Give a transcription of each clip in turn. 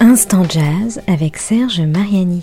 Instant Jazz avec Serge Mariani.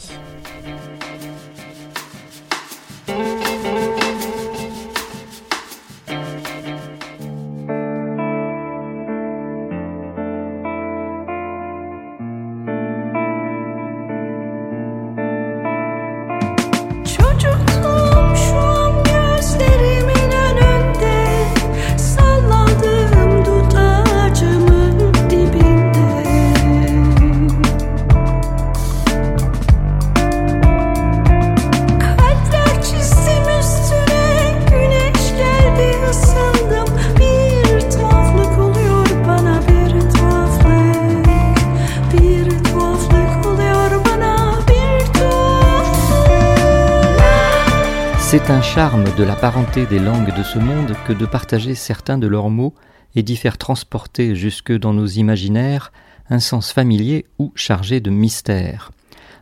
C'est un charme de la parenté des langues de ce monde que de partager certains de leurs mots et d'y faire transporter jusque dans nos imaginaires un sens familier ou chargé de mystère.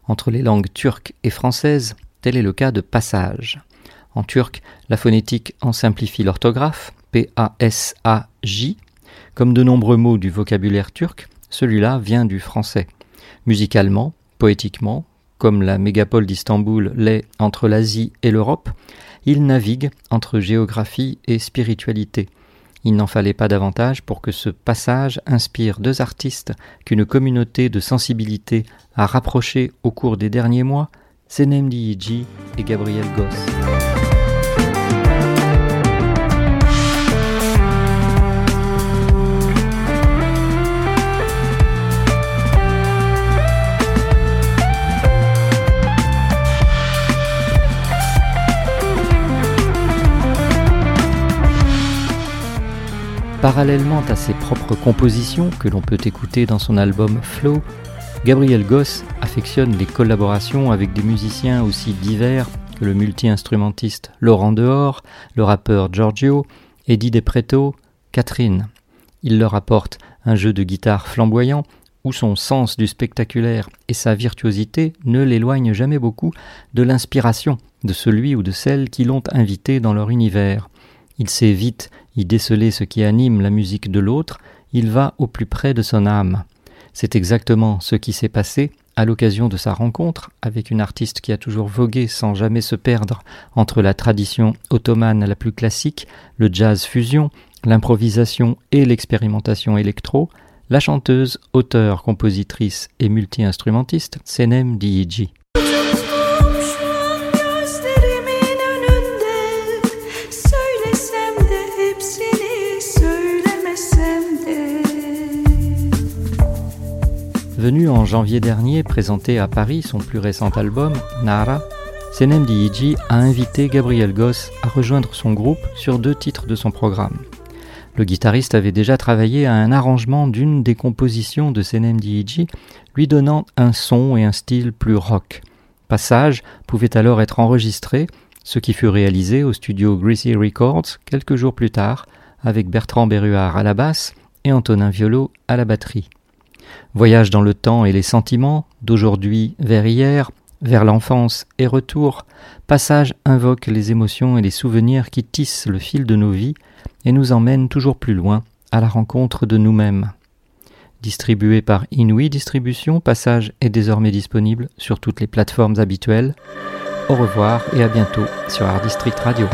Entre les langues turques et françaises, tel est le cas de passage. En turc, la phonétique en simplifie l'orthographe, P-A-S-A-J. Comme de nombreux mots du vocabulaire turc, celui-là vient du français. Musicalement, poétiquement, comme la mégapole d'Istanbul l'est entre l'Asie et l'Europe, il navigue entre géographie et spiritualité. Il n'en fallait pas davantage pour que ce passage inspire deux artistes qu'une communauté de sensibilité a rapprochés au cours des derniers mois, Senem Diyiji et Gabriel Goss. Parallèlement à ses propres compositions que l'on peut écouter dans son album Flow, Gabriel Goss affectionne les collaborations avec des musiciens aussi divers que le multi-instrumentiste Laurent Dehors, le rappeur Giorgio, Eddie Depreto, Catherine. Il leur apporte un jeu de guitare flamboyant où son sens du spectaculaire et sa virtuosité ne l'éloignent jamais beaucoup de l'inspiration de celui ou de celle qui l'ont invité dans leur univers. Il sait vite y déceler ce qui anime la musique de l'autre, il va au plus près de son âme. C'est exactement ce qui s'est passé à l'occasion de sa rencontre avec une artiste qui a toujours vogué sans jamais se perdre entre la tradition ottomane la plus classique, le jazz fusion, l'improvisation et l'expérimentation électro, la chanteuse, auteure, compositrice et multi-instrumentiste Senem Diyiji. Venu en janvier dernier présenter à Paris son plus récent album, Nara, Senem Diyiji a invité Gabriel Goss à rejoindre son groupe sur deux titres de son programme. Le guitariste avait déjà travaillé à un arrangement d'une des compositions de Senem Diyiji, lui donnant un son et un style plus rock. Passage pouvait alors être enregistré, ce qui fut réalisé au studio Greasy Records quelques jours plus tard, avec Bertrand Berruard à la basse et Antonin Violo à la batterie. Voyage dans le temps et les sentiments, d'aujourd'hui vers hier, vers l'enfance et retour, passage invoque les émotions et les souvenirs qui tissent le fil de nos vies et nous emmènent toujours plus loin à la rencontre de nous-mêmes. Distribué par Inouï Distribution, Passage est désormais disponible sur toutes les plateformes habituelles. Au revoir et à bientôt sur Art District Radio.